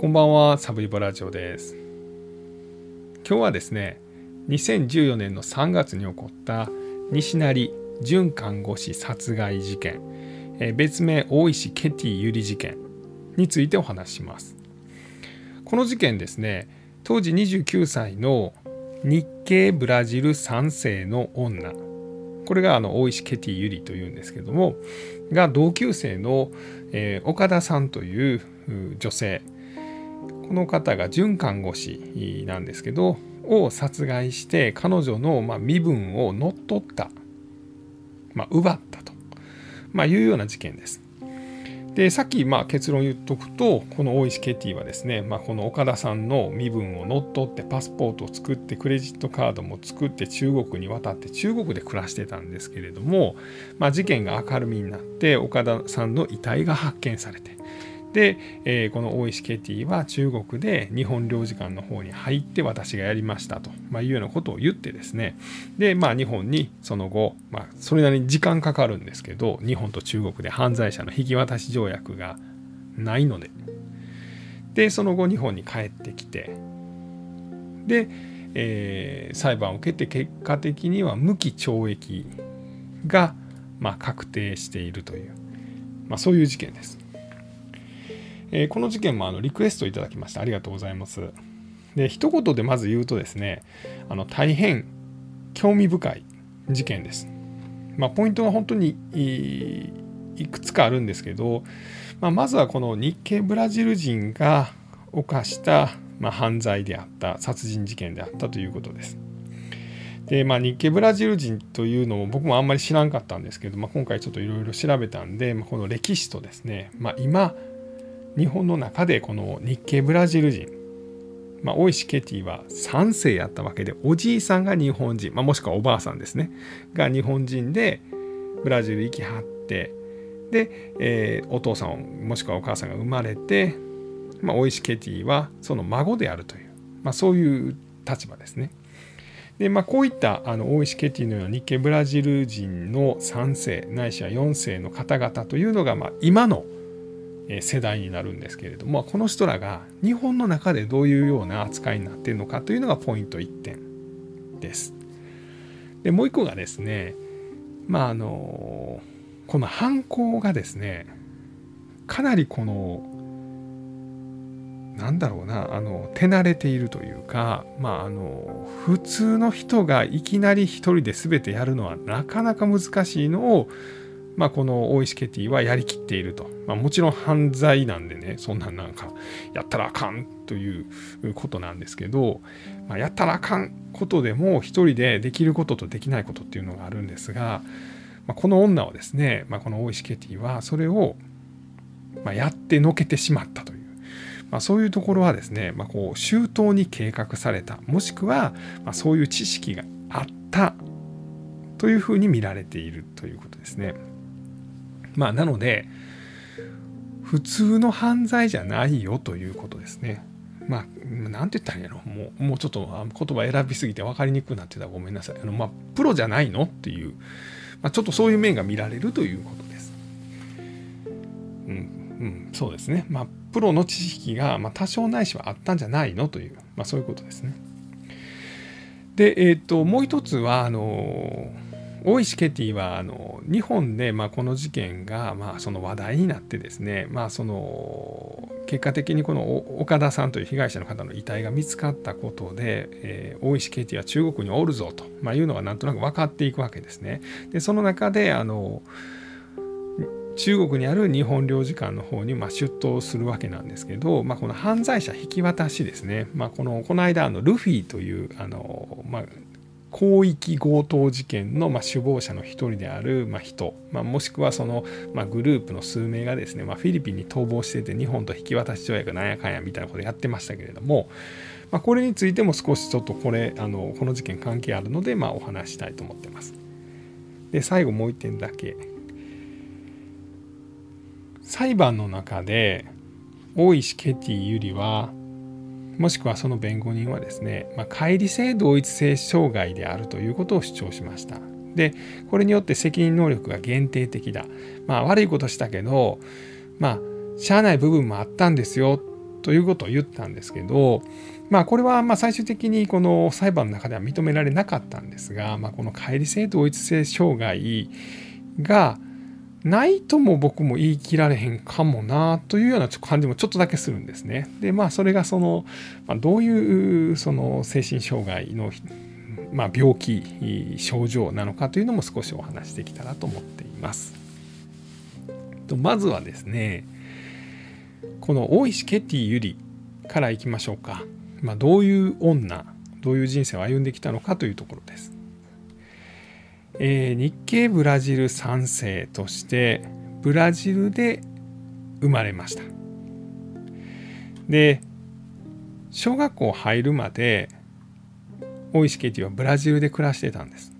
こんばんは、サブリボラジオです。今日はですね、2014年の3月に起こった西成准看護師殺害事件、え別名大石ケティユリ事件についてお話します。この事件ですね、当時29歳の日系ブラジル3世の女、これがあの大石ケティユリというんですけども、が同級生の、えー、岡田さんという女性、この方が准看護師なんですけどを殺害して彼女のま身分を乗っ取った、まあ、奪ったと、まあ、いうような事件です。でさっきまあ結論言っとくとこの大石ケティはですね、まあ、この岡田さんの身分を乗っ取ってパスポートを作ってクレジットカードも作って中国に渡って中国で暮らしてたんですけれども、まあ、事件が明るみになって岡田さんの遺体が発見されてで、えー、この大石ケティは中国で日本領事館の方に入って私がやりましたと、まあ、いうようなことを言ってですね。で、まあ、日本にその後、まあ、それなりに時間かかるんですけど日本と中国で犯罪者の引き渡し条約がないので。でその後日本に帰ってきて。で、えー、裁判を受けて結果的には無期懲役が、まあ、確定しているという、まあ、そういう事件です。えー、この事件もあのリクエストいただきましてありがとうございます。で一言でまず言うとですねあの大変興味深い事件です。まあ、ポイントは本当にいくつかあるんですけど、まあ、まずはこの日系ブラジル人が犯した、まあ、犯罪であった殺人事件であったということです。でまあ、日系ブラジル人というのも僕もあんまり知らんかったんですけど、まあ、今回ちょっといろいろ調べたんで、まあ、この歴史とですね、まあ、今日本の中でこの日系ブラジル人、まあ、大石ケティは3世やったわけでおじいさんが日本人、まあ、もしくはおばあさんですねが日本人でブラジル行きはってで、えー、お父さんもしくはお母さんが生まれて、まあ、大石ケティはその孫であるという、まあ、そういう立場ですね。でまあ、こういったあの大石ケティのような日系ブラジル人の3世ないしは4世の方々というのが、まあ、今の世代になるんですけれどもこの人らが日本の中でどういうような扱いになっているのかというのがポイント1点です。でもう一個がですねまああのこの犯行がですねかなりこのなんだろうなあの手慣れているというかまああの普通の人がいきなり一人で全てやるのはなかなか難しいのをまあ、この大石ケティはやりきっていると。まあ、もちろん犯罪なんでね、そんなんなんか、やったらあかんということなんですけど、まあ、やったらあかんことでも、一人でできることとできないことっていうのがあるんですが、まあ、この女はですね、まあ、この大石ケティは、それを、まやってのけてしまったという。まあ、そういうところはですね、まあ、こう周到に計画されたもしくは、まそういう知識があったというふうに見られているということですね。まあなので普通の犯罪じゃないよということですね。まあ、なんて言ったらいいやろもう、もうちょっと言葉選びすぎて分かりにくくなってたらごめんなさい。あの、まあ、プロじゃないのっていう、まあ、ちょっとそういう面が見られるということです。うん、うん、そうですね。まあ、プロの知識が、まあ、多少ないしはあったんじゃないのという、まあ、そういうことですね。で、えっ、ー、と、もう一つは、あのー大石ケティはあの日本でまあこの事件がまあその話題になってですねまあその結果的にこの岡田さんという被害者の方の遺体が見つかったことで、えー、大石ケティは中国におるぞと、まあ、いうのがなんとなく分かっていくわけですね。でその中であの中国にある日本領事館の方にま出頭するわけなんですけど、まあ、この犯罪者引き渡しですね、まあ、このこの間あのルフィというあの、まあ、広域強盗事件のまあ首謀者の一人であるまあ人、まあ、もしくはそのまあグループの数名がですね、まあ、フィリピンに逃亡してて日本と引き渡し条約なんやかんやみたいなことやってましたけれども、まあ、これについても少しちょっとこれあのこの事件関係あるのでまあお話したいと思ってます。で最後もう一点だけ裁判の中で大石ケティゆりはもしくはその弁護人はですね、まあ、乖離性同一性障害であるということを主張しました。でこれによって責任能力が限定的だ。まあ悪いことしたけどまあしゃあない部分もあったんですよということを言ったんですけど、まあ、これはま最終的にこの裁判の中では認められなかったんですが、まあ、この乖離性同一性障害がないとも僕も言い切られへんかもなというような感じもちょっとだけするんですね。でまあそれがその、まあ、どういうその精神障害の、まあ、病気症状なのかというのも少しお話しできたらと思っています。とまずはですねこの大石ケティユリからいきましょうか。まあ、どういう女どういう人生を歩んできたのかというところです。えー、日系ブラジル3世としてブラジルで生まれました。で小学校入るまで大石ケティはブラジルで暮らしてたんです。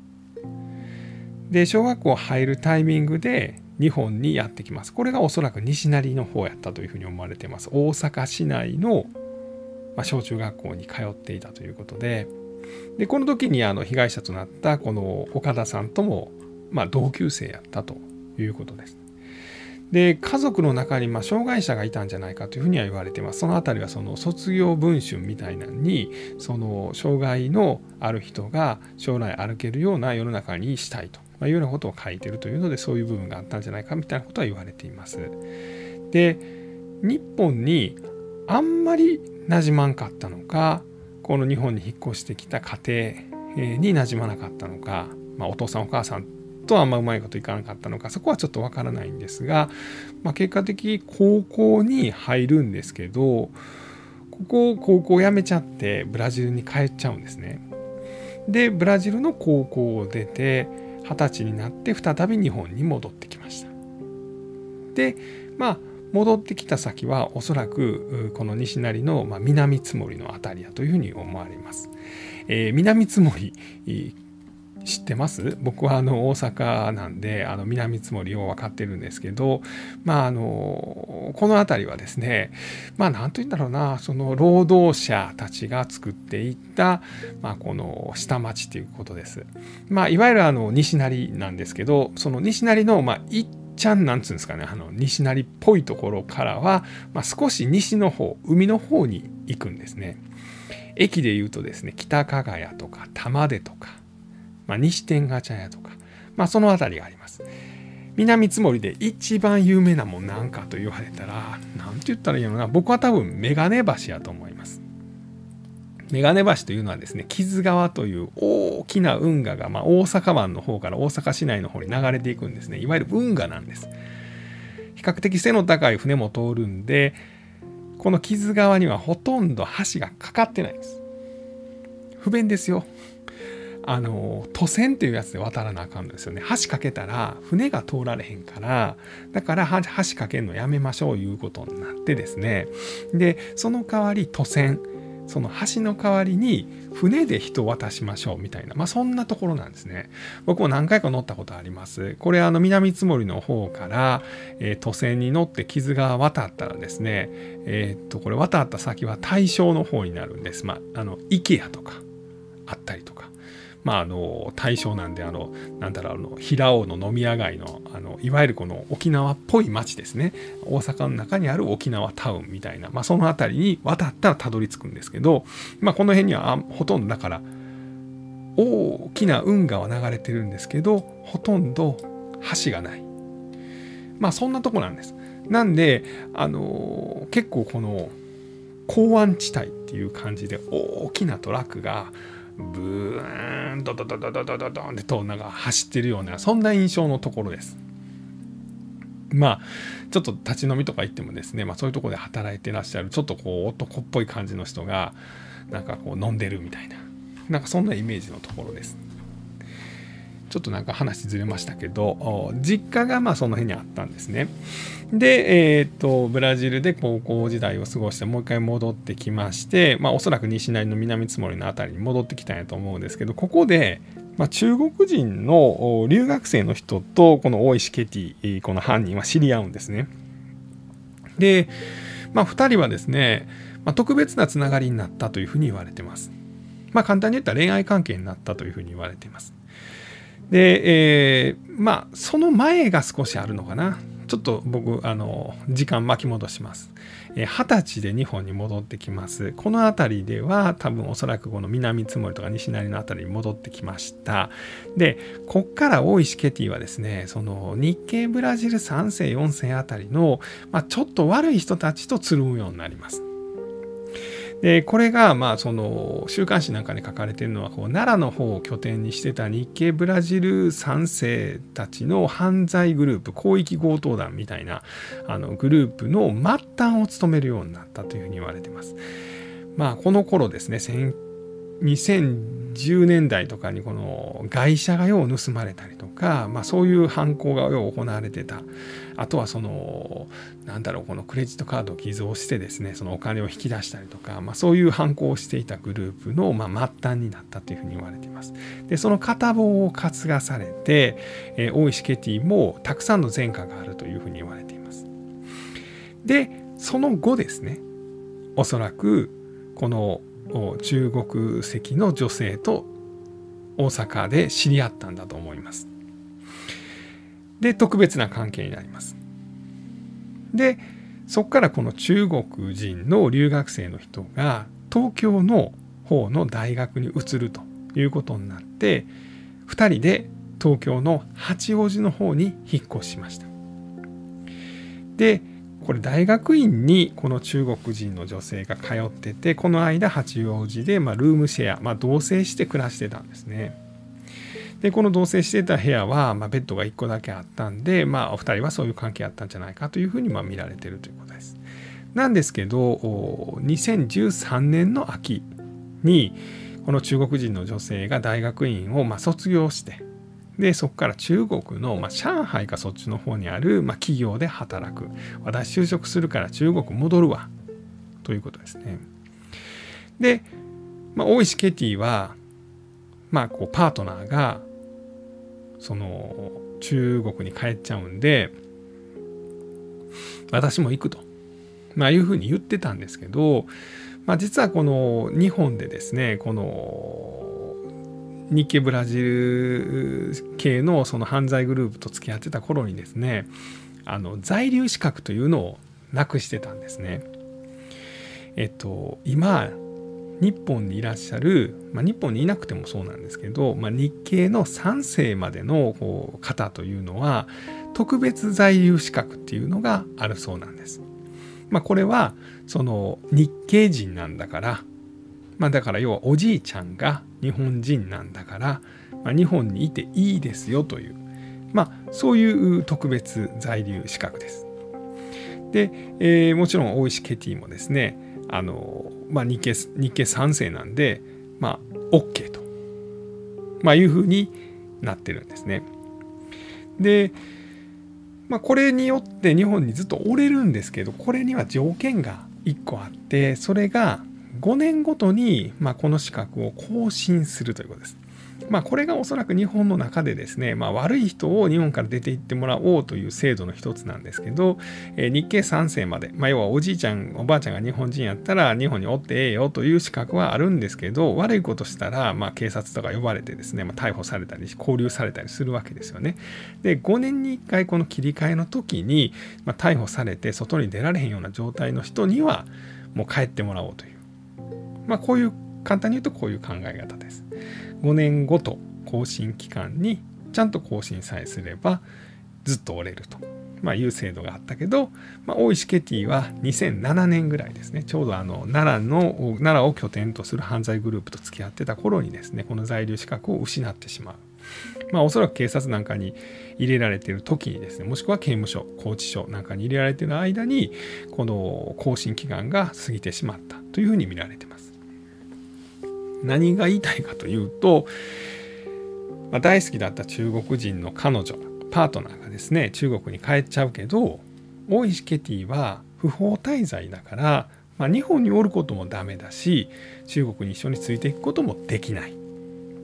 で小学校入るタイミングで日本にやってきます。これがおそらく西成の方やったというふうに思われています。大阪市内の、ま、小中学校に通っていたということででこの時にあの被害者となったこの岡田さんとも、まあ、同級生やったということです。で家族の中にまあ障害者がいたんじゃないかというふうには言われてます。その辺りはその卒業文春みたいなのにその障害のある人が将来歩けるような世の中にしたいと、いうようなことを書いてるというのでそういう部分があったんじゃないかみたいなことは言われています。で日本にあんまりなじまんかったのかこの日本に引っ越してきた家庭になじまなかったのか、まあ、お父さんお母さんとあんまうまいこといかなかったのかそこはちょっとわからないんですが、まあ、結果的に高校に入るんですけどここを高校を辞めちゃってブラジルに帰っちゃうんですね。でブラジルの高校を出て二十歳になって再び日本に戻ってきました。でまあ戻ってきた先はおそらくこの西成の南津森の辺りだというふうに思われます。えー、南津森知ってます？僕はあの大阪なんであの南津森を分かってるんですけどまああのこの辺りはですねまあ何と言うんだろうなその労働者たちが作っていった、まあ、この下町ということです。まあいわゆるあの西成なんですけどその西成のまあ一ちゃんなんつうんですかね。あの西成っぽいところからは、まあ、少し西の方海の方に行くんですね。駅でいうとですね北加賀屋とか玉出とか、まあ、西天ガチャ屋とか、まあ、その辺りがあります。南つ森で一番有名なもんなんかと言われたら何て言ったらいいのかな。僕は多分メガネ橋やと思います。眼鏡橋というのはですね木津川という大きな運河が、まあ、大阪湾の方から大阪市内の方に流れていくんですね。いわゆる運河なんです。比較的背の高い船も通るんでこの木津川にはほとんど橋がかかってないんです。不便ですよ。あの都船っていうやつで渡らなあかんのですよね。橋かけたら船が通られへんからだから橋かけるのやめましょういうことになってですね。でその代わり都船。その橋の代わりに船で人を渡しましょうみたいな、まあ、そんなところなんですね。僕も何回か乗ったことあります。これあの南津森の方から、えー、都船に乗って傷が渡ったらですね、えー、っとこれ渡った先は大正の方になるんです。まあ、あの IKEA とかあったりとか。まあ、あの大正なんであのなんだろうあの平尾の飲み屋街のあのいわゆるこの沖縄っぽい町ですね。大阪の中にある沖縄タウンみたいな、まあ、その辺りに渡ったらたどり着くんですけど、まあ、この辺にはほとんどだから大きな運河は流れてるんですけどほとんど橋がない。まあそんなとこなんです。なんであの結構この港湾地帯っていう感じで大きなトラックがブーンドドドドドドドドンってとなんか走ってるようなそんな印象のところです。まあちょっと立ち飲みとか行ってもですね、まあ、そういうとこで働いてらっしゃるちょっとこう男っぽい感じの人がなんかこう飲んでるみたいななんかそんなイメージのところです。ちょっとなんか話ずれましたけど実家がまあその辺にあったんですね。で、えーと、ブラジルで高校時代を過ごしてもう一回戻ってきまして、まあ、おそらく西成の南津森の辺りに戻ってきたんやと思うんですけどここで、まあ、中国人の留学生の人とこの大石ケティこの犯人は知り合うんですね。で、まあ、2人はですね、まあ、特別なつながりになったというふうに言われてます。まあ、簡単に言ったら恋愛関係になったというふうに言われています。で、えー、まあその前が少しあるのかな。ちょっと僕あの時間巻き戻します。二十、歳で日本に戻ってきます。この辺りでは多分おそらくこの南つ森とか西成の辺りに戻ってきました。でこっから大石ケティはですねその日系ブラジル3世4世あたりの、まあ、ちょっと悪い人たちとつるむようになります。でこれがまあその週刊誌なんかに書かれているのはこう奈良の方を拠点にしてた日系ブラジル3世たちの犯罪グループ広域強盗団みたいなあのグループの末端を務めるようになったというふうに言われています。まあこの頃ですね2010年代とかにこの外車がよう盗まれたりとか、まあ、そういう犯行がよう行われてた。あとはそのなんだろうこのクレジットカードを偽造してですねそのお金を引き出したりとか、まあ、そういう犯行をしていたグループの、まあ、末端になったというふうに言われています。でその片棒を担がされて、えー、大石ケティもたくさんの前科があるというふうに言われています。でその後ですねおそらくこの中国籍の女性と大阪で知り合ったんだと思います。で特別な関係になります。でそこからこの中国人の留学生の人が東京の方の大学に移るということになって2人で東京の八王子の方に引っ越しました。でこれ大学院にこの中国人の女性が通っててこの間八王子でまルームシェア、まあ、同棲して暮らしてたんですね。でこの同棲してた部屋は、ま、ベッドが1個だけあったんで、まあ、お二人はそういう関係あったんじゃないかというふうにま見られてるということです。なんですけど2013年の秋にこの中国人の女性が大学院をま卒業してでそこから中国の、まあ、上海かそっちの方にある、まあ、企業で働く。私就職するから中国戻るわ。ということですね。で、まあ、大石ケティは、まあ、こうパートナーがその中国に帰っちゃうんで私も行くと、まあ、いうふうに言ってたんですけど、まあ、実はこの日本でですねこの日系ブラジル系のその犯罪グループと付き合ってた頃にですねあの在留資格というのをなくしてたんですね。えっと今日本にいらっしゃる、まあ、日本にいなくてもそうなんですけど、まあ、日系の3世までのこう方というのは特別在留資格っていうのがあるそうなんです。まあ、これはその日系人なんだからまあ、だから要はおじいちゃんが日本人なんだから、まあ、日本にいていいですよという、まあ、そういう特別在留資格です。で、えー、もちろん大石ケティもですねあの、まあ、日系日系3世なんで、まあ、OK と、まあ、いうふうになってるんですね。で、まあ、これによって日本にずっとおれるんですけどこれには条件が1個あってそれが5年ごとに、まあ、この資格を更新するということです。まあ、これがおそらく日本の中でですね、まあ、悪い人を日本から出て行ってもらおうという制度の一つなんですけど、えー、日系3世まで、まあ、要はおじいちゃん、おばあちゃんが日本人やったら日本におってええよという資格はあるんですけど、悪いことしたら、まあ、警察とか呼ばれてですね、まあ、逮捕されたり、拘留されたりするわけですよね。で、5年に1回この切り替えの時に、まあ、逮捕されて外に出られへんような状態の人には、もう帰ってもらおうという。まあ、こういう簡単に言うとこういう考え方です。5年ごと更新期間にちゃんと更新さえすればずっと折れると、まあ、いう制度があったけど、まあ、大石ケティは2007年ぐらいですねちょうどあの奈良の奈良を拠点とする犯罪グループと付き合ってた頃にですねこの在留資格を失ってしまう。まあ、おそらく警察なんかに入れられている時にですねもしくは刑務所拘置所なんかに入れられている間にこの更新期間が過ぎてしまったというふうに見られています。何が言いたいかというと、まあ、大好きだった中国人の彼女パートナーがですね中国に帰っちゃうけど大石ケティは不法滞在だから、まあ、日本におることもダメだし中国に一緒についていくこともできないっ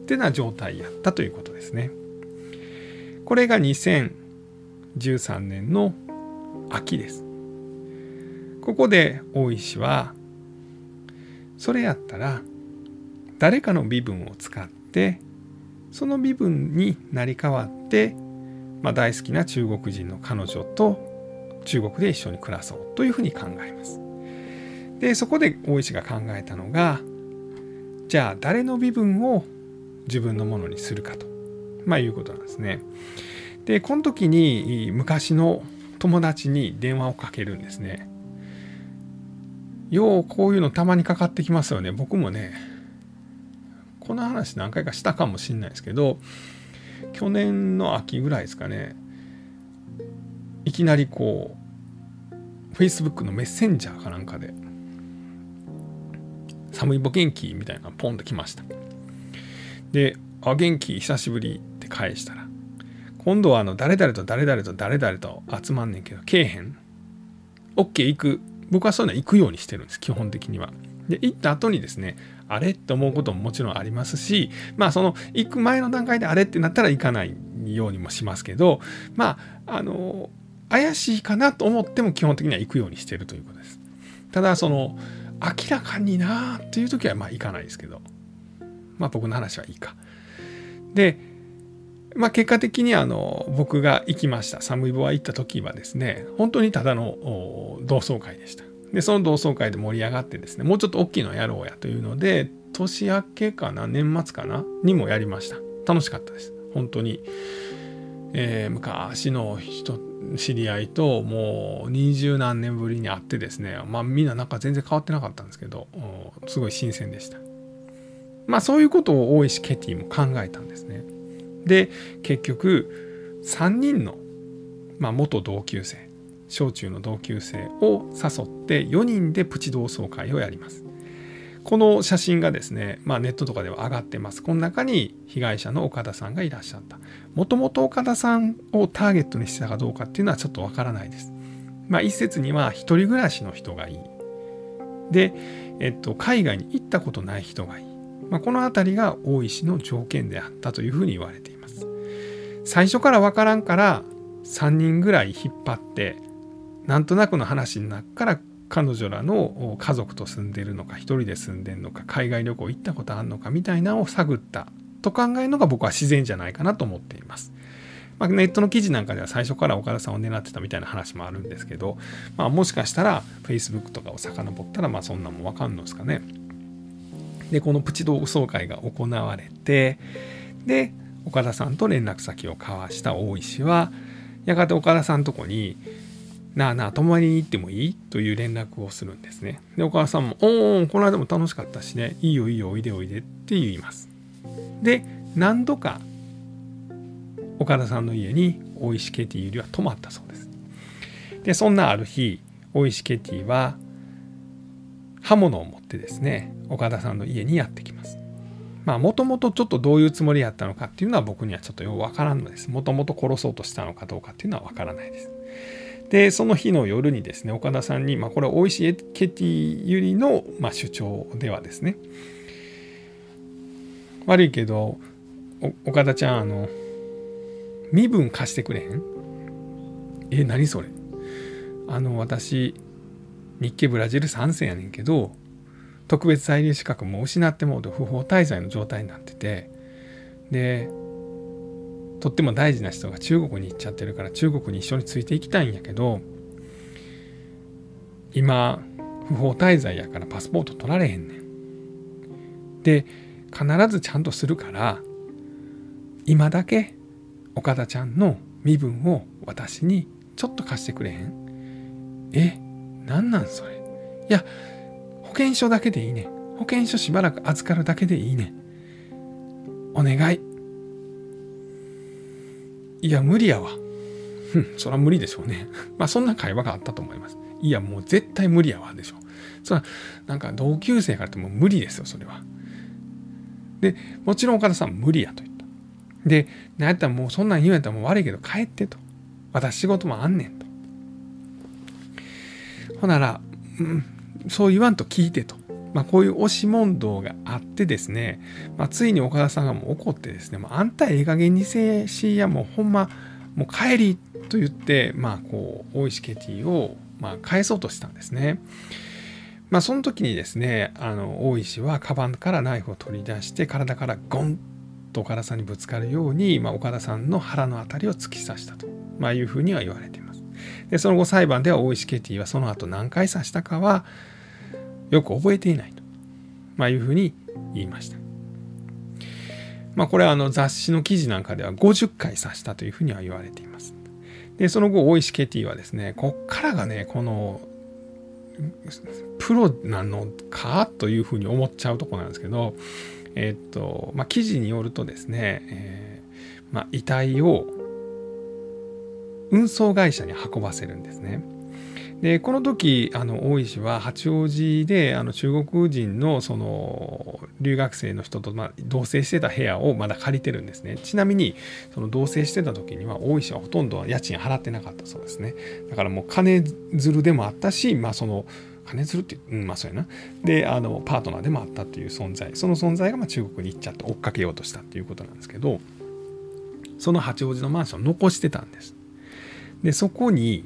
てな状態やったということですね。これが2013年の秋です。ここで大石はそれやったら誰かの身分を使ってその身分に成り代わって、まあ、大好きな中国人の彼女と中国で一緒に暮らそうというふうに考えます。でそこで大石が考えたのがじゃあ誰の身分を自分のものにするかと、まあ、いうことなんですね。でこの時に昔の友達に電話をかけるんですね。ようこういうのたまにかかってきますよね。僕もねこの話何回かしたかもしれないですけど去年の秋ぐらいですかねいきなりこう Facebook のメッセンジャーかなんかで寒いぼ元気？みたいなのがポンと来ました。で、あ、元気？久しぶりって返したら、今度はあの誰々と誰々と誰々と集まんねんけど、けえへん ?OK 行く。僕はそういうのは行くようにしてるんです、基本的には。で、行った後にですね、あれって思うことももちろんありますし、まあその行く前の段階であれってなったら行かないようにもしますけど、まあ、あの、怪しいかなと思っても基本的には行くようにしてるということです。ただ、その、明らかになっていう時はまあ行かないですけどまあ僕の話はいいか。でまあ結果的にあの僕が行きましたサムイボは行った時はですね本当にただの同窓会でした。でその同窓会で盛り上がってですねもうちょっと大きいのやろうやというので年明けかな年末かなにもやりました。楽しかったです。本当に、えー、昔の人知り合いともう二十何年ぶりに会ってですねまあみんななんか全然変わってなかったんですけどすごい新鮮でした。まあそういうことを大石ケティも考えたんですね。で結局3人の、まあ、元同級生小中の同級生を誘って4人でプチ同窓会をやりますこの写真がですね、まあ、ネットとかでは上がってます。この中に被害者の岡田さんがいらっしゃった。もともと岡田さんをターゲットにしたかどうかっていうのはちょっとわからないです。まあ、一説には一人暮らしの人がいい。で、えっと、海外に行ったことない人がいい。まあ、この辺りが大石の条件であったというふうに言われています。最初からわからんから3人ぐらい引っ張ってなんとなくの話の中から彼女らの家族と住んでるのか一人で住んでるのか海外旅行行ったことあるのかみたいなのを探ったと考えるのが僕は自然じゃないかなと思っています。まあ、ネットの記事なんかでは最初から岡田さんを狙ってたみたいな話もあるんですけど、まあ、もしかしたら Facebook とかを遡ったらまあそんなんもわかんのですかね。でこのプチ同窓会が行われてで岡田さんと連絡先を交わした大石はやがて岡田さんとこになあなあ、泊まりに行ってもいい？という連絡をするんですね。で、お母さんも、おお、この間も楽しかったしね、いいよいいよ、おいでおいでって言います。で、何度か岡田さんの家に大石ケティよりは泊まったそうです。で、そんなある日、大石ケティは刃物を持ってですね、岡田さんの家にやってきます。まあ、もともとちょっとどういうつもりやったのかっていうのは僕にはちょっとよくわからんのです。もともと殺そうとしたのかどうかっていうのはわからないです。でその日の夜にですね岡田さんに、まあ、これは大石ケティゆりの、まあ、主張ではですね。悪いけど岡田ちゃんあの身分貸してくれへん？え何それ？あの私日系ブラジル3世やねんけど特別在留資格も失ってもうと不法滞在の状態になってて。でとっても大事な人が中国に行っちゃってるから中国に一緒についていきたいんやけど今不法滞在やからパスポート取られへんねん。で必ずちゃんとするから今だけ岡田ちゃんの身分を私にちょっと貸してくれへん。えなんなんそれ。いや保険証だけでいいね保険証しばらく預かるだけでいいねお願い。いや、無理やわ。うん、そら無理でしょうね。まあ、そんな会話があったと思います。いや、もう絶対無理やわ、でしょ。そら、なんか同級生からっても無理ですよ、それは。で、もちろん岡田さん無理やと言った。で、なんやったらもうそんなん言うんやったらもう悪いけど帰ってと。私仕事もあんねんと。ほなら、うん、そう言わんと聞いてと。まあ、こういう押し問答があってですね、まあ、ついに岡田さんがもう怒ってですね、もうあんたええ加減にせえしやもうほんまもう帰りと言って、まあ、こう大石ケティをまあ返そうとしたんですね。まあ、その時にですねあの大石はカバンからナイフを取り出して体からゴンと岡田さんにぶつかるように、まあ、岡田さんの腹の辺りを突き刺したと、まあ、いうふうには言われています。でその後裁判では大石ケティはその後何回刺したかはよく覚えていないと、まあ、いうふうに言いました。まあ、これはあの雑誌の記事なんかでは50回刺したというふうには言われています。で、その後、大石ケティはですね、こっからがね、この、プロなのかというふうに思っちゃうとこなんですけど、えっと、まあ、記事によるとですね、えー、まあ、遺体を運送会社に運ばせるんですね。でこの時あの大石は八王子であの中国人のその留学生の人と、まあ、同棲してた部屋をまだ借りてるんですね。ちなみにその同棲してた時には大石はほとんど家賃払ってなかったそうですね。だからもう金づるでもあったしまあその金づるってうんまあそうやな。であのパートナーでもあったっていう存在。その存在がまあ中国に行っちゃって追っかけようとしたっていうことなんですけどその八王子のマンション残してたんです。でそこに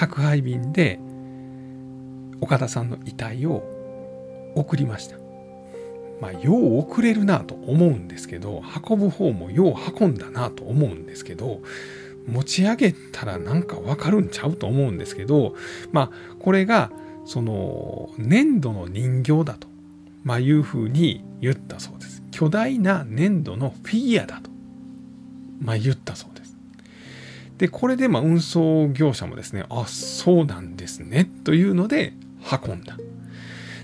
宅配便で岡田さんの遺体を送りました。まあ、よう送れるなと思うんですけど、運ぶ方もよう運んだなと思うんですけど、持ち上げたらなんかわかるんちゃうと思うんですけど、まあ、これが、その、粘土の人形だと、まあ、いうふうに言ったそうです。巨大な粘土のフィギュアだと、まあ、言ったそうです。で、これでま運送業者もですね、あ、そうなんですね、というので運んだ。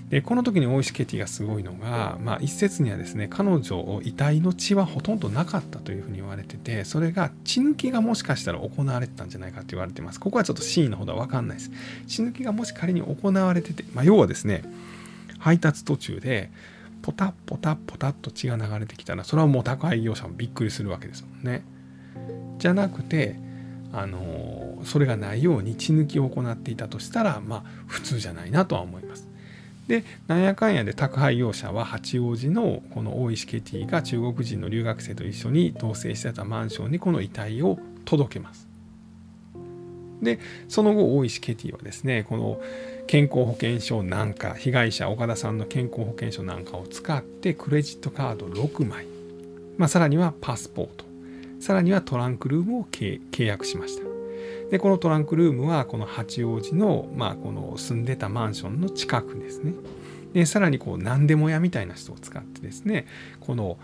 で、この時に大石ケティがすごいのが、まあ一説にはですね、彼女、遺体の血はほとんどなかったというふうに言われてて、それが血抜きがもしかしたら行われてたんじゃないかと言われてます。ここはちょっと真意のほどはわかんないです。血抜きがもし仮に行われてて、まあ要はですね、配達途中で、ポタッポタッポタッと血が流れてきたら、それはもう宅配業者もびっくりするわけですもんね。じゃなくて、あのそれがないように血抜きを行っていたとしたらまあ普通じゃないなとは思います。でなんやかんやで宅配業者は八王子のこの大石ケティが中国人の留学生と一緒に同棲してたマンションにこの遺体を届けます。でその後大石ケティはですねこの健康保険証なんか被害者岡田さんの健康保険証なんかを使ってクレジットカード6枚、まあ、さらにはパスポートさらにはトランクルームを契約しました。で、このトランクルームはこの八王子の、まあ、この住んでたマンションの近くですね。で、さらにこう何でも屋みたいな人を使ってですね、この、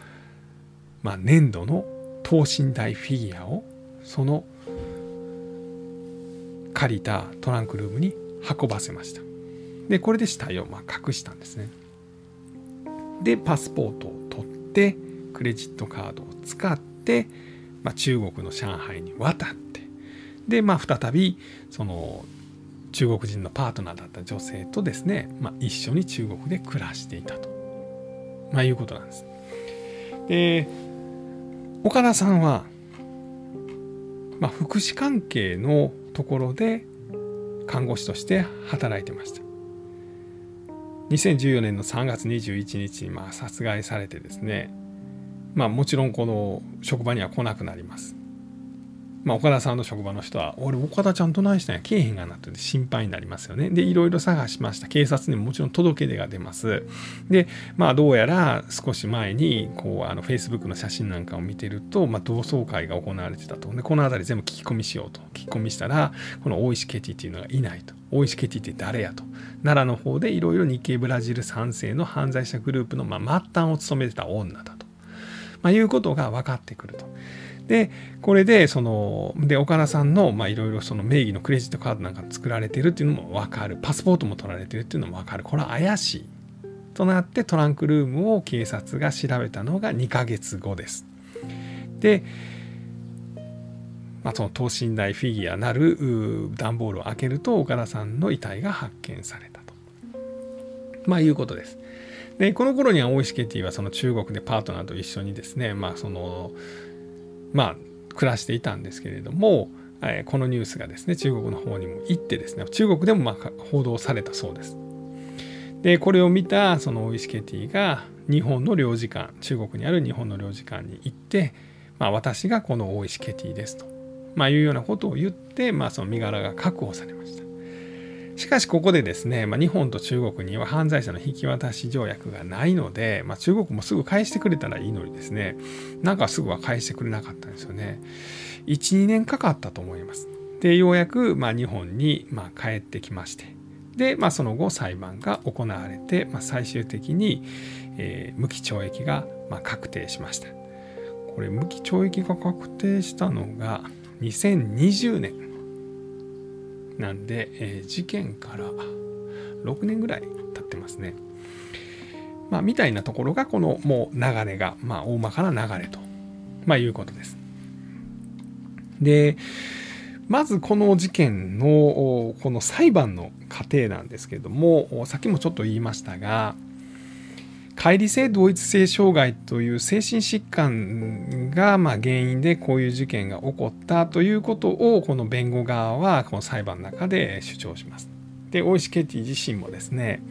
まあ、粘土の等身大フィギュアをその借りたトランクルームに運ばせました。で、これで死体をまあ隠したんですね。で、パスポートを取って、クレジットカードを使って、まあ、中国の上海に渡ってで、まあ、再びその中国人のパートナーだった女性とですね、まあ、一緒に中国で暮らしていたと、まあ、いうことなんです。で岡田さんは、まあ、福祉関係のところで看護師として働いてました。2014年の3月21日にまあ殺害されてですねまあもちろんこの職場には来なくなります。まあ、岡田さんの職場の人は、俺、岡田ちゃんと何したんや、けえへんがなって心配になりますよね。で、いろいろ探しました。警察にももちろん届け出が出ます。で、まあ、どうやら少し前に、こう、あの、Facebook の写真なんかを見てると、まあ、同窓会が行われてたと。で、この辺り全部聞き込みしようと。聞き込みしたら、この大石ケティっていうのがいないと。大石ケティって誰やと。奈良の方でいろいろ日系ブラジル3世の犯罪者グループの、まあ、末端を務めてた女だと。まあ、いうことが分かってくると。で、これで、その、で、岡田さんの、まあ、いろいろその名義のクレジットカードなんか作られてるっていうのも分かる。パスポートも取られてるっていうのも分かる。これは怪しい。となってトランクルームを警察が調べたのが2ヶ月後です。で、まあ、その等身大フィギュアなる段ボールを開けると岡田さんの遺体が発見されたと。まあいうことです。でこの頃には大石ケティはその中国でパートナーと一緒にですねまあそのまあ暮らしていたんですけれども、えこのニュースがですね中国の方にも行ってですね中国でもまあ報道されたそうです。でこれを見たその大石ケティが日本の領事館中国にある日本の領事館に行って、まあ、私がこの大石ケティですと、まあ、いうようなことを言って、まあ、その身柄が確保されました。しかしここでですね、まあ、日本と中国には犯罪者の引き渡し条約がないので、まあ、中国もすぐ返してくれたらいいのにですね、なんかすぐは返してくれなかったんですよね。1、2年かかったと思います。でようやくま日本にま帰ってきましてで、まあ、その後裁判が行われて、まあ、最終的に、えー、無期懲役がま確定しましたこれ無期懲役が確定したのが2020年なんで、えー、事件から6年ぐらい経ってますね。まあ、みたいなところがこのもう流れが、まあ、大まかな流れと、まあ、いうことです。でまずこの事件のこの裁判の過程なんですけどもさっきもちょっと言いましたが乖離性同一性障害という精神疾患がま原因でこういう事件が起こったということをこの弁護側はこの裁判の中で主張します。で大石ケティ自身もですね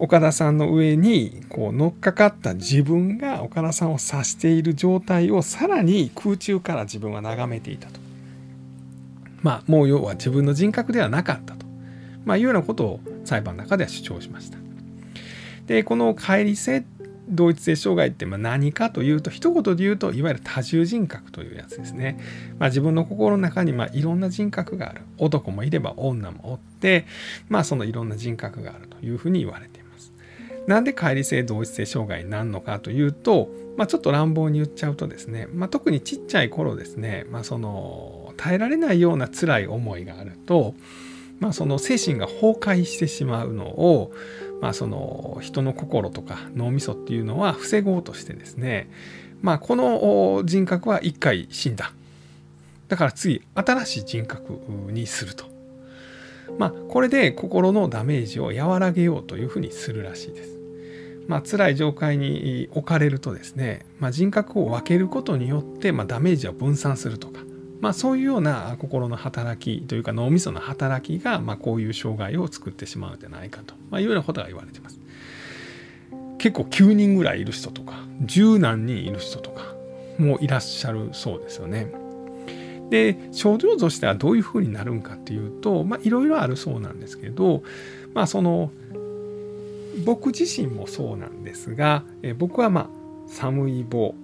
岡田さんの上にこう乗っかかった自分が岡田さんを指している状態をさらに空中から自分は眺めていたと。まあもう要は自分の人格ではなかったと、まあ、いうようなことを裁判の中では主張しました。でこの乖離性同一性障害ってま何かというと一言で言うといわゆる多重人格というやつですね。まあ、自分の心の中にまいろんな人格がある男もいれば女もおってまあそのいろんな人格があるというふうに言われています。なんで乖離性同一性障害になるのかというと、まあ、ちょっと乱暴に言っちゃうとですね、まあ、特にちっちゃい頃ですね、まあ、その耐えられないような辛い思いがあると、まあ、その精神が崩壊してしまうのをまあ、その人の心とか脳みそっていうのは防ごうとしてですね、まあ、この人格は一回死んだだから次新しい人格にすると。まあ、これで心のダメージを和らげようというふうにするらしいです。まあ辛い状態に置かれるとですね、まあ、人格を分けることによって、まあ、ダメージを分散するとか、まあ、そういうような心の働きというか脳みその働きが、まあ、こういう障害を作ってしまうんじゃないかと、まあ、いうようなことが言われてます。結構9人ぐらいいる人とか十何人いる人とかもいらっしゃるそうですよね。で症状としてはどういうふうになるんかっていうといろいろあるそうなんですけどまあその僕自身もそうなんですがえ僕はまあ寒い棒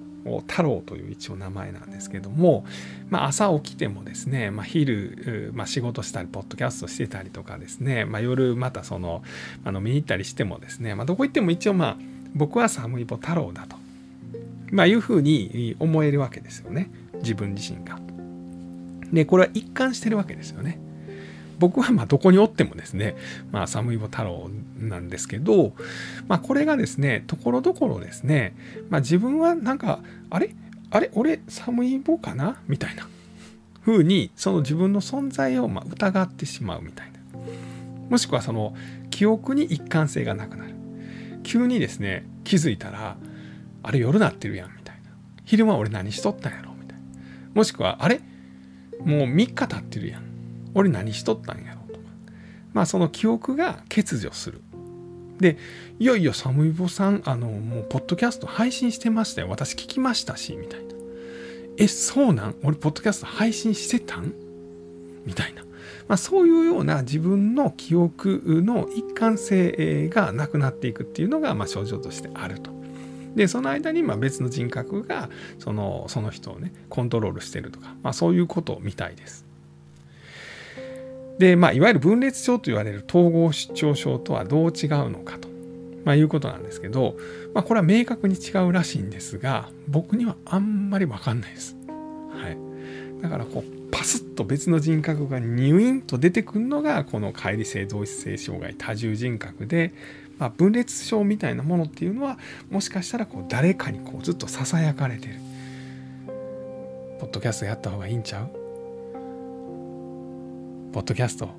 太郎という一応名前なんですけども、まあ、朝起きてもですね、まあ、昼、まあ、仕事したりポッドキャストしてたりとかですね、まあ、夜またそのあの見に行ったりしてもですね、まあ、どこ行っても一応まあ僕は寒い棒太郎だと、まあ、いうふうに思えるわけですよね自分自身が。でこれは一貫してるわけですよね。僕はまどこにおってもですね、まあ、寒いぼ太郎なんですけど、まあ、これがですねところどころですね、まあ、自分はなんかあれ？あれ？俺寒いぼかな？みたいな。風にその自分の存在をま疑ってしまうみたいな。もしくはその記憶に一貫性がなくなる。急にですね気づいたらあれ夜なってるやんみたいな。昼間俺何しとったんやろみたいな。もしくはあれ？もう3日経ってるやん。俺何しとったんやろ？とか。まあその記憶が欠如する。でいよいよサムイボさんあのもうポッドキャスト配信してましたよ。私聞きましたしみたいなえそうなん？俺ポッドキャスト配信してたん？みたいな、まあ、そういうような自分の記憶の一貫性がなくなっていくっていうのがまあ症状としてあると。でその間にまあ別の人格がそのその人をねコントロールしてるとか、まあ、そういうことみたいです。で、まあ、いわゆる分裂症と言われる統合失調症とはどう違うのかと、まあ、いうことなんですけど、まあ、これは明確に違うらしいんですが僕にはあんまり分かんないです。はい、だからこうパスッと別の人格がニュインと出てくるのがこの乖離性同一性障害多重人格で、まあ、分裂症みたいなものっていうのはもしかしたらこう誰かにこうずっとささやかれてる。ポッドキャストやった方がいいんちゃうポッドキャスト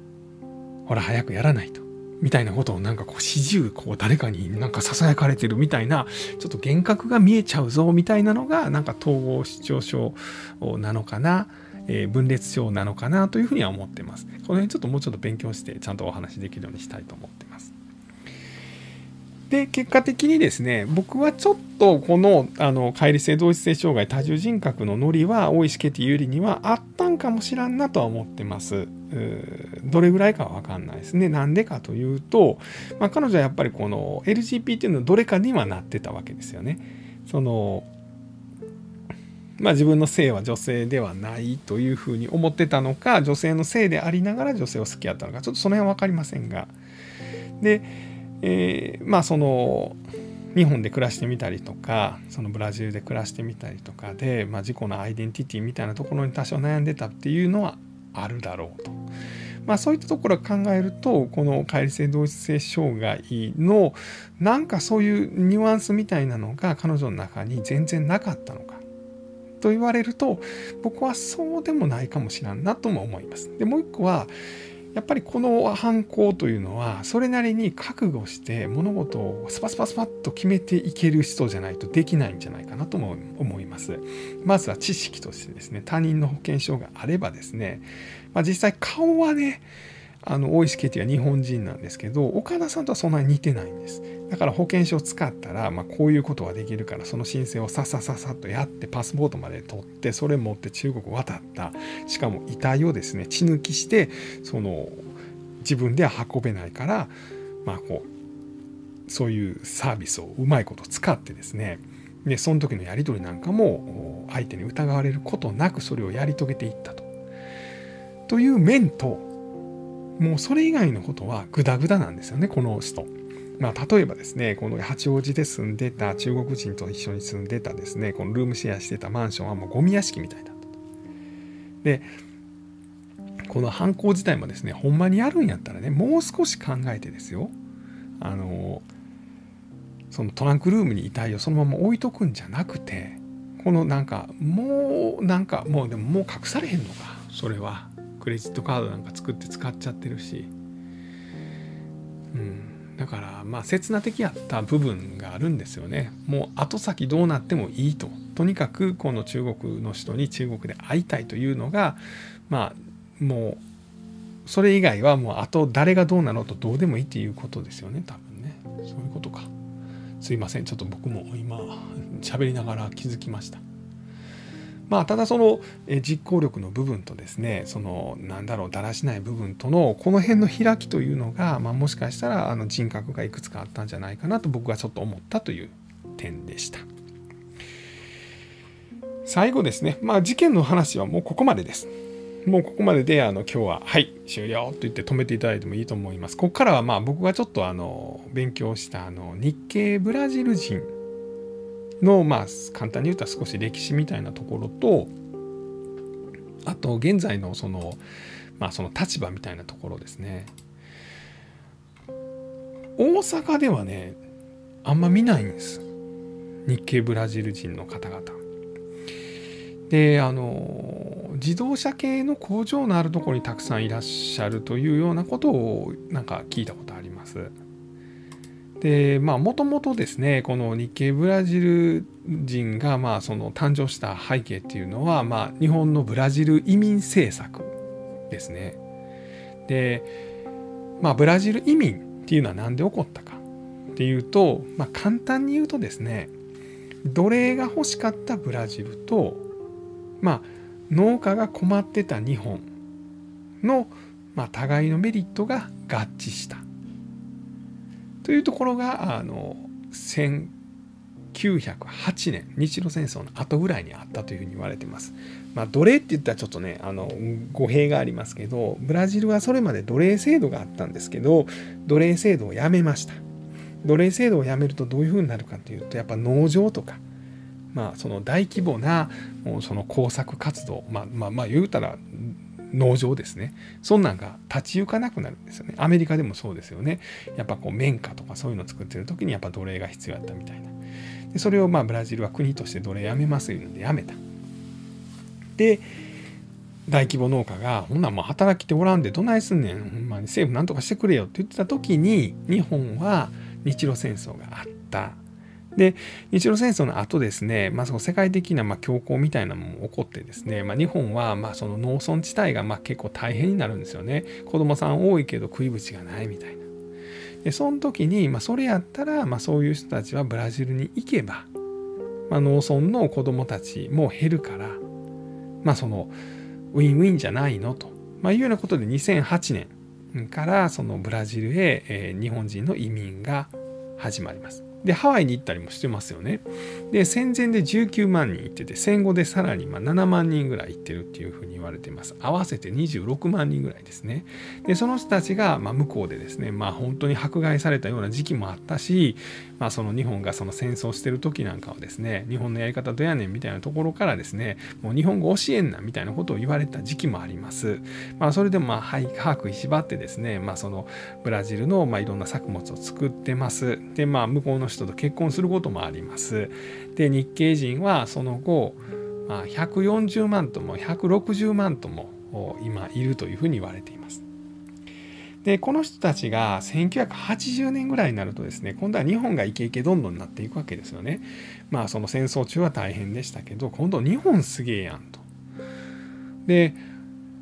ほら早くやらないとみたいなことをなんかこう始終こう誰かになんか囁かれてるみたいなちょっと幻覚が見えちゃうぞみたいなのがなんか統合失調症なのかな、えー、分裂症なのかなというふうには思ってます。この辺ちょっともうちょっと勉強してちゃんとお話できるようにしたいと思ってます。で結果的にですね僕はちょっとこのあの乖離性同一性障害多重人格のノリは大石ケティ有利にはあったんかもしらんなとは思ってます。どれぐらいかは分かんないですね。なんでかというと、まあ、彼女はやっぱりこの LGBT のどれかにはなってたわけですよね。そのまあ、自分の性は女性ではないというふうに思ってたのか女性の性でありながら女性を好きやったのかちょっとその辺は分かりませんがで、えー、まあその日本で暮らしてみたりとかそのブラジルで暮らしてみたりとかで、まあ、自己のアイデンティティみたいなところに多少悩んでたっていうのはあるだろうと。まあ、そういったところを考えるとこの解離性同一性障害のなんかそういうニュアンスみたいなのが彼女の中に全然なかったのかと言われると僕はそうでもないかもしれんなとも思います。でもう一個はやっぱりこの犯行というのはそれなりに覚悟して物事をスパスパスパッと決めていける人じゃないとできないんじゃないかなとも思います。まずは知識としてですね他人の保険証があればですね、まあ、実際顔はねあの大石ケティは日本人なんですけど岡田さんとはそんなに似てないんです。だから保険証を使ったら、まあ、こういうことができるからその申請をささささっとやってパスポートまで取ってそれ持って中国渡った。しかも遺体をですね血抜きしてその自分では運べないからまあこうそういうサービスをうまいこと使ってですね。でその時のやり取りなんかも相手に疑われることなくそれをやり遂げていったと。という面ともうそれ以外のことはグダグダなんですよねこの人。まあ、例えばですねこの八王子で住んでた中国人と一緒に住んでたですねこのルームシェアしてたマンションはもうゴミ屋敷みたいだったと。でこの犯行自体もですねほんまにやるんやったらねもう少し考えてですよあのそのトランクルームに遺体をそのまま置いとくんじゃなくてこのなんかもうなんかもうでももう隠されへんのかそれはクレジットカードなんか作って使っちゃってるし、うん、だからまあ刹那的やった部分があるんですよね。もう後先どうなってもいいと。とにかくこの中国の人に中国で会いたいというのがまあもうそれ以外はもうあと誰がどうなのとどうでもいいっていうことですよね多分ね。そういうことか。すいません。ちょっと僕も今喋りながら気づきました。まあ、ただその実行力の部分とですねそのなんだろうだらしない部分とのこの辺の開きというのが、まあ、もしかしたらあの人格がいくつかあったんじゃないかなと僕はちょっと思ったという点でした。最後ですね、まあ、事件の話はもうここまでです。もうここまでであの今日は「はい終了」と言って止めていただいてもいいと思います。ここからはまあ僕がちょっとあの勉強したあの日系ブラジル人の、まあ、簡単に言うと少し歴史みたいなところとあと現在のその,、まあ、その立場みたいなところですね。大阪ではねあんま見ないんです。日系ブラジル人の方々。であの自動車系の工場のあるところにたくさんいらっしゃるというようなことをなんか聞いたことあります。でまあもともとですねこの日系ブラジル人がまあその誕生した背景っていうのはまあ日本のブラジル移民政策ですね。でまあブラジル移民っていうのは何で起こったかっていうと、まあ、簡単に言うとですね奴隷が欲しかったブラジルとまあ農家が困ってた日本の、まあ、互いのメリットが合致したというところがあの1908年日露戦争の後ぐらいにあったというふうに言われてます。まあ、奴隷って言ったらちょっとねあの語弊がありますけどブラジルはそれまで奴隷制度があったんですけど奴隷制度をやめました。奴隷制度をやめるとどういうふうになるかというとやっぱ農場とかまあその大規模なその工作活動まあまあまあ言うたら農場ですね。そんなんが立ち行かなくなるんですよね。アメリカでもそうですよね。やっぱこう綿花とかそういうの作ってる時にやっぱ奴隷が必要だったみたいな。でそれをまあブラジルは国として奴隷やめますいうのでやめた。で大規模農家がほんなんもう働きておらんでどないすんねん。ほんまに政府なんとかしてくれよって言ってた時に日本は日露戦争があった。で日露戦争の後ですね、まあ、その世界的なまあ恐慌みたいなのも起こってですね、まあ、日本はまその農村地帯がま結構大変になるんですよね子供さん多いけど食い口がないみたいな。でその時に、ま、それやったら、ま、そういう人たちはブラジルに行けば、まあ、農村の子供たちも減るから、まあ、そのウィンウィンじゃないのと、まあ、いうようなことで2008年からそのブラジルへ、日本人の移民が始まります。でハワイに行ったりもしてますよね。で戦前で19万人行ってて戦後でさらにま7万人ぐらい行ってるっていうふうに言われてます。合わせて26万人ぐらいですね。でその人たちがま向こうでですねまあ本当に迫害されたような時期もあったし、まあ、その日本がその戦争してる時なんかはですね日本のやり方どやねんみたいなところからですねもう日本語教えんなみたいなことを言われた時期もありますまあそれでもまあ把握しばってですねまあそのブラジルのまあいろんな作物を作ってますでまあ向こうの人と結婚することもあります。で日系人はその後、まあ、140万とも160万とも今いるというふうに言われています。でこの人たちが1980年ぐらいになるとですね今度は日本がイケイケどんどんなっていくわけですよね。まあその戦争中は大変でしたけど今度日本すげえやんと。で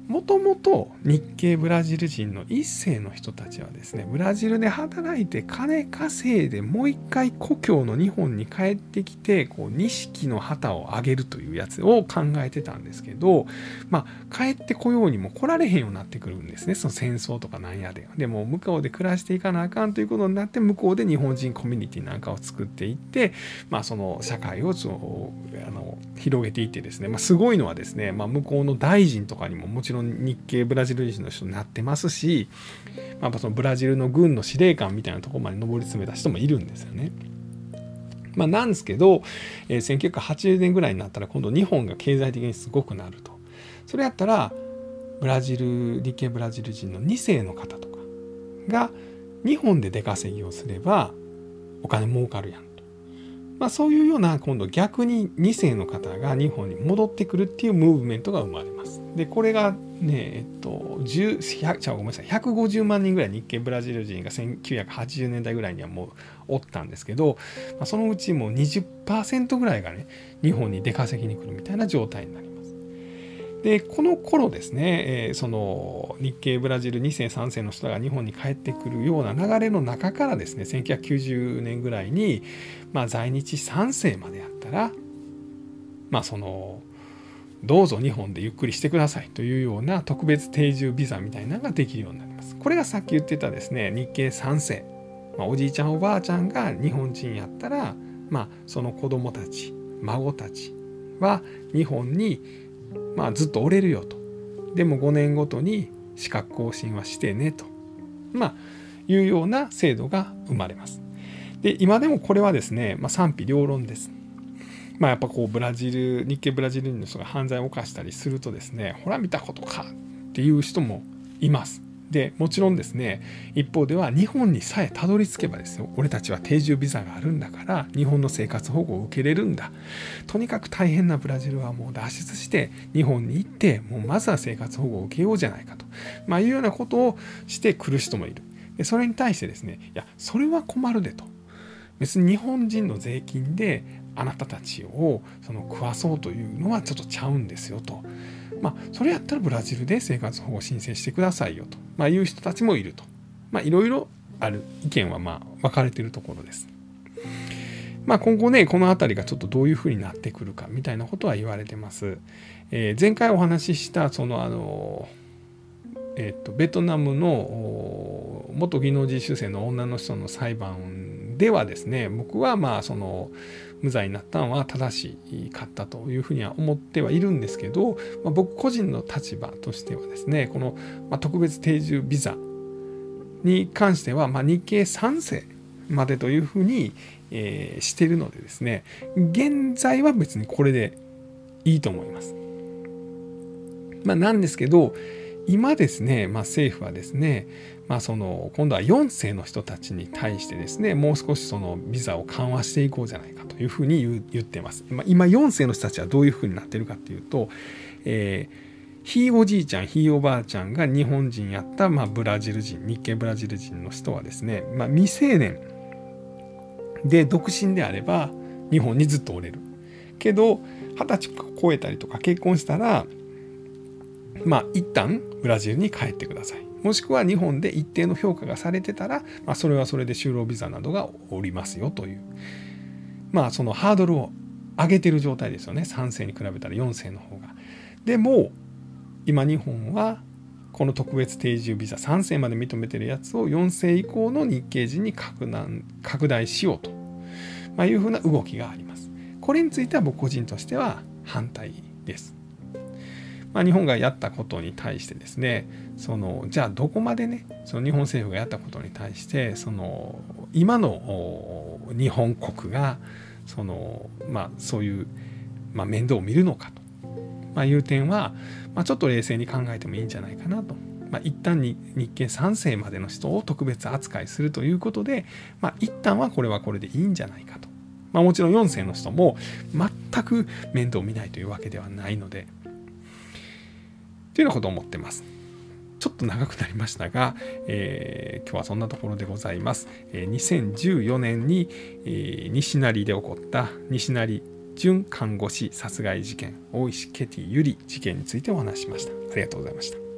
もともと日系ブラジル人の一世の人たちはですねブラジルで働いて金稼いでもう一回故郷の日本に帰ってきてこう錦の旗を上げるというやつを考えてたんですけどまあ帰ってこようにも来られへんようになってくるんですね。その戦争とかなんやで。でも向こうで暮らしていかなあかんということになって向こうで日本人コミュニティなんかを作っていってまあその社会をあの広げていってですね、まあ、すごいのはですね、まあ、向こうの大臣とかにももちろん日系ブラジル人の人になってますし、まあ、そのブラジルの軍の司令官みたいなとこまで上り詰めた人もいるんですよね。まあ、なんですけど、えー、1980年ぐらいになったら今度日本が経済的にすごくなると。それやったらブラジル日系ブラジル人の2世の方とかが日本で出稼ぎをすればお金儲かるやんとまあ、そういうような今度逆に2世の方が日本に戻ってくるっていうムーブメントが生まれます。でこれがねえっと1ごめんなさい150万人ぐらい日系ブラジル人が1980年代ぐらいにはもうおったんですけど、まあ、そのうちもう20%ぐらいがね日本に出稼ぎに来るみたいな状態になります。でこの頃ですね、えー、その日系ブラジル2世3世の人が日本に帰ってくるような流れの中からですね1990年ぐらいに、まあ、在日3世までやったらまあそのどうぞ日本でゆっくりしてくださいというような特別定住ビザみたいなのができるようになります。これがさっき言ってたですね日系3世、まあ、おじいちゃんおばあちゃんが日本人やったら、まあ、その子供たち孫たちは日本にまあずっと折れるよと。でも5年ごとに資格更新はしてねと。まあいうような制度が生まれます。で今でもこれはですね、まあ、賛否両論です。まあやっぱこうブラジル日系ブラジル人の人が犯罪を犯したりするとですねほら見たことかっていう人もいます。でもちろんですね一方では日本にさえたどり着けばですよ俺たちは定住ビザがあるんだから日本の生活保護を受けれるんだ。とにかく大変なブラジルはもう脱出して日本に行ってもうまずは生活保護を受けようじゃないかと、まあ、いうようなことをしてくる人もいる。でそれに対してですねいやそれは困るでと。別に日本人の税金であなたたちをその食わそうというのはちょっとちゃうんですよと。まあ、それやったらブラジルで生活保護申請してくださいよと、まあ、いう人たちもいると。まあ、いろいろある意見はまあ分かれてるところです。まあ、今後ね、この辺りがちょっとどういうふうになってくるかみたいなことは言われてます。えー、前回お話しした、その、あの、えっ、ー、と、ベトナムの元技能実習生の女の人の裁判ではですね、僕はまあ、その、無罪になったのは正しかったというふうには思ってはいるんですけど、まあ、僕個人の立場としてはですねこの、特別定住ビザに関しては、まあ、日系3世までというふうに、え、してるのでですね現在は別にこれでいいと思います。まあ、なんですけど今ですね、まあ、政府はですね、まあ、その今度は4世の人たちに対してですねもう少しそのビザを緩和していこうじゃないかというふうに言ってます。まあ、今4世の人たちはどういうふうになってるかっていうと、えー、ひいおじいちゃんひいおばあちゃんが日本人やった、まあ、ブラジル人日系ブラジル人の人はですね、まあ、未成年で独身であれば日本にずっとおれる。けど二十歳超えたりとか結婚したらまあ一旦ブラジルに帰ってください。もしくは日本で一定の評価がされてたら、まあ、それはそれで就労ビザなどがおりますよというまあそのハードルを上げてる状態ですよね3世に比べたら4世の方が。でも今日本はこの特別定住ビザ3世まで認めてるやつを4世以降の日系人に拡大しようとまあ、いうふうな動きがあります。これについては僕個人としては反対です。まあ、日本がやったことに対してですねそのじゃあどこまでねその日本政府がやったことに対してその今の日本国がその、まあ、そういう、まあ、面倒を見るのかと、まあ、いう点は、まあ、ちょっと冷静に考えてもいいんじゃないかなと。まあ、一旦に日系3世までの人を特別扱いするということで、まあ、一旦はこれはこれでいいんじゃないかと。まあ、もちろん4世の人も全く面倒を見ないというわけではないので、というようなことを思ってます。ちょっと長くなりましたが、えー、今日はそんなところでございます。えー、2014年に、えー、西成で起こった西成準看護師殺害事件、大石ケティゆり事件についてお話ししました。ありがとうございました。